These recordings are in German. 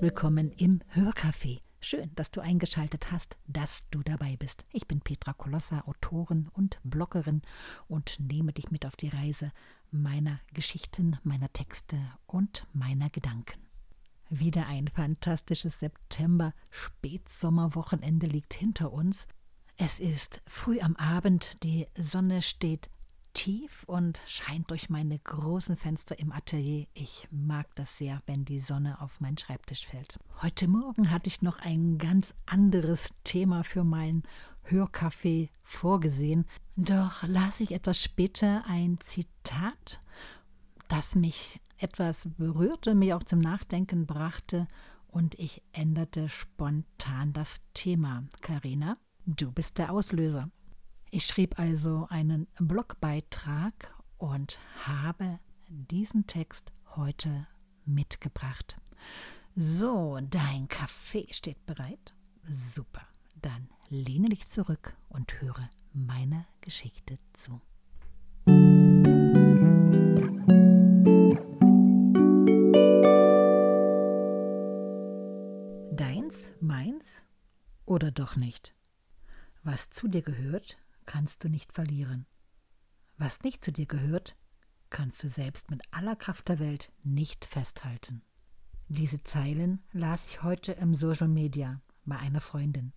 willkommen im Hörcafé. Schön, dass du eingeschaltet hast, dass du dabei bist. Ich bin Petra Kolossa, Autorin und Bloggerin und nehme dich mit auf die Reise meiner Geschichten, meiner Texte und meiner Gedanken. Wieder ein fantastisches September-Spätsommerwochenende liegt hinter uns. Es ist früh am Abend, die Sonne steht tief und scheint durch meine großen Fenster im Atelier. Ich mag das sehr, wenn die Sonne auf meinen Schreibtisch fällt. Heute Morgen hatte ich noch ein ganz anderes Thema für mein Hörcafé vorgesehen. Doch las ich etwas später ein Zitat, das mich etwas berührte, mich auch zum Nachdenken brachte und ich änderte spontan das Thema. Karina, du bist der Auslöser. Ich schrieb also einen Blogbeitrag und habe diesen Text heute mitgebracht. So, dein Kaffee steht bereit? Super, dann lehne dich zurück und höre meiner Geschichte zu. Deins, meins oder doch nicht? Was zu dir gehört, kannst du nicht verlieren. Was nicht zu dir gehört, kannst du selbst mit aller Kraft der Welt nicht festhalten. Diese Zeilen las ich heute im Social Media bei einer Freundin.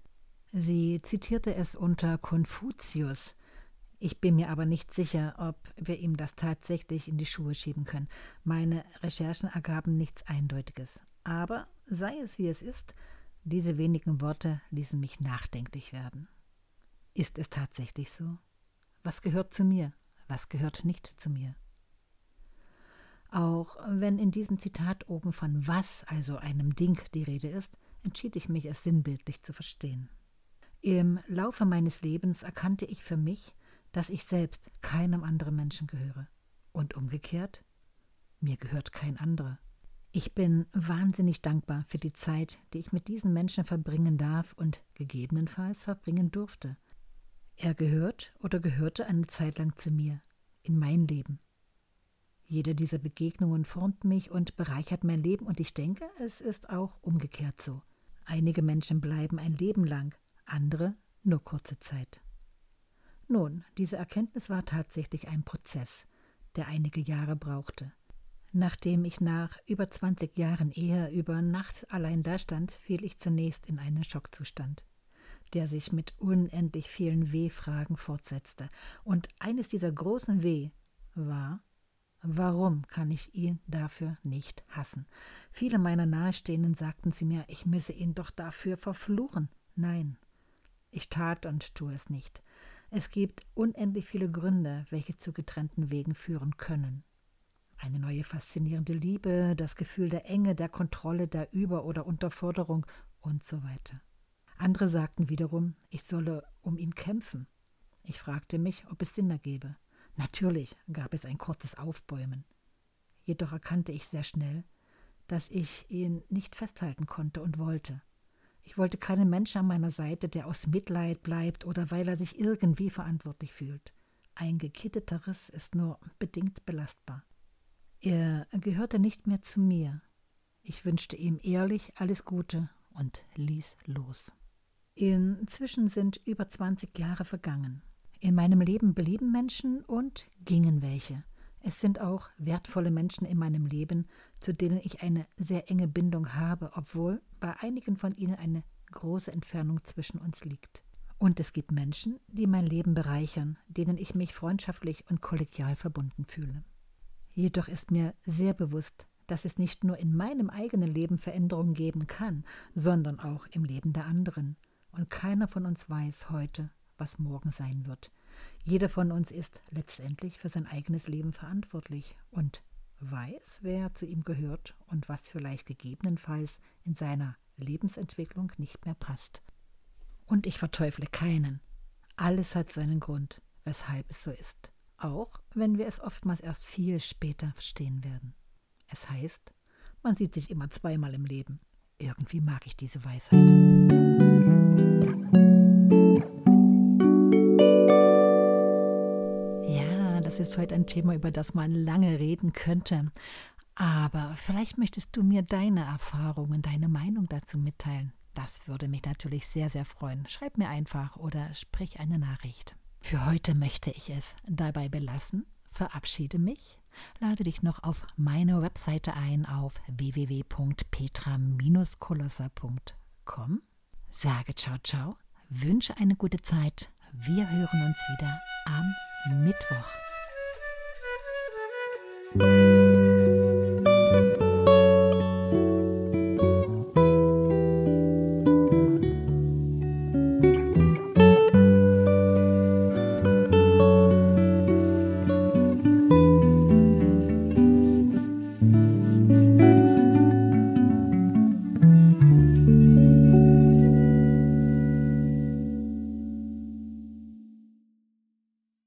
Sie zitierte es unter Konfuzius. Ich bin mir aber nicht sicher, ob wir ihm das tatsächlich in die Schuhe schieben können. Meine Recherchen ergaben nichts Eindeutiges. Aber sei es wie es ist, diese wenigen Worte ließen mich nachdenklich werden. Ist es tatsächlich so? Was gehört zu mir? Was gehört nicht zu mir? Auch wenn in diesem Zitat oben von was, also einem Ding, die Rede ist, entschied ich mich, es sinnbildlich zu verstehen. Im Laufe meines Lebens erkannte ich für mich, dass ich selbst keinem anderen Menschen gehöre. Und umgekehrt, mir gehört kein anderer. Ich bin wahnsinnig dankbar für die Zeit, die ich mit diesen Menschen verbringen darf und gegebenenfalls verbringen durfte. Er gehört oder gehörte eine Zeit lang zu mir, in mein Leben. Jede dieser Begegnungen formt mich und bereichert mein Leben und ich denke, es ist auch umgekehrt so. Einige Menschen bleiben ein Leben lang, andere nur kurze Zeit. Nun, diese Erkenntnis war tatsächlich ein Prozess, der einige Jahre brauchte. Nachdem ich nach über 20 Jahren Ehe über Nacht allein dastand, fiel ich zunächst in einen Schockzustand der sich mit unendlich vielen W-Fragen fortsetzte. Und eines dieser großen W war, warum kann ich ihn dafür nicht hassen? Viele meiner Nahestehenden sagten zu mir, ich müsse ihn doch dafür verfluchen. Nein, ich tat und tue es nicht. Es gibt unendlich viele Gründe, welche zu getrennten Wegen führen können. Eine neue faszinierende Liebe, das Gefühl der Enge, der Kontrolle, der Über- oder Unterforderung und so weiter. Andere sagten wiederum, ich solle um ihn kämpfen. Ich fragte mich, ob es Sinn ergebe. Natürlich gab es ein kurzes Aufbäumen. Jedoch erkannte ich sehr schnell, dass ich ihn nicht festhalten konnte und wollte. Ich wollte keinen Menschen an meiner Seite, der aus Mitleid bleibt oder weil er sich irgendwie verantwortlich fühlt. Ein gekitteter Riss ist nur bedingt belastbar. Er gehörte nicht mehr zu mir. Ich wünschte ihm ehrlich alles Gute und ließ los. Inzwischen sind über 20 Jahre vergangen. In meinem Leben blieben Menschen und gingen welche. Es sind auch wertvolle Menschen in meinem Leben, zu denen ich eine sehr enge Bindung habe, obwohl bei einigen von ihnen eine große Entfernung zwischen uns liegt. Und es gibt Menschen, die mein Leben bereichern, denen ich mich freundschaftlich und kollegial verbunden fühle. Jedoch ist mir sehr bewusst, dass es nicht nur in meinem eigenen Leben Veränderungen geben kann, sondern auch im Leben der anderen – und keiner von uns weiß heute, was morgen sein wird. Jeder von uns ist letztendlich für sein eigenes Leben verantwortlich und weiß, wer zu ihm gehört und was vielleicht gegebenenfalls in seiner Lebensentwicklung nicht mehr passt. Und ich verteufle keinen. Alles hat seinen Grund, weshalb es so ist, auch wenn wir es oftmals erst viel später verstehen werden. Es heißt, man sieht sich immer zweimal im Leben. Irgendwie mag ich diese Weisheit. Das ist heute ein Thema, über das man lange reden könnte. Aber vielleicht möchtest du mir deine Erfahrungen, deine Meinung dazu mitteilen. Das würde mich natürlich sehr, sehr freuen. Schreib mir einfach oder sprich eine Nachricht. Für heute möchte ich es dabei belassen, verabschiede mich, lade dich noch auf meine Webseite ein auf www.petra-kolosser.com, sage ciao ciao, wünsche eine gute Zeit. Wir hören uns wieder am Mittwoch. Thank you.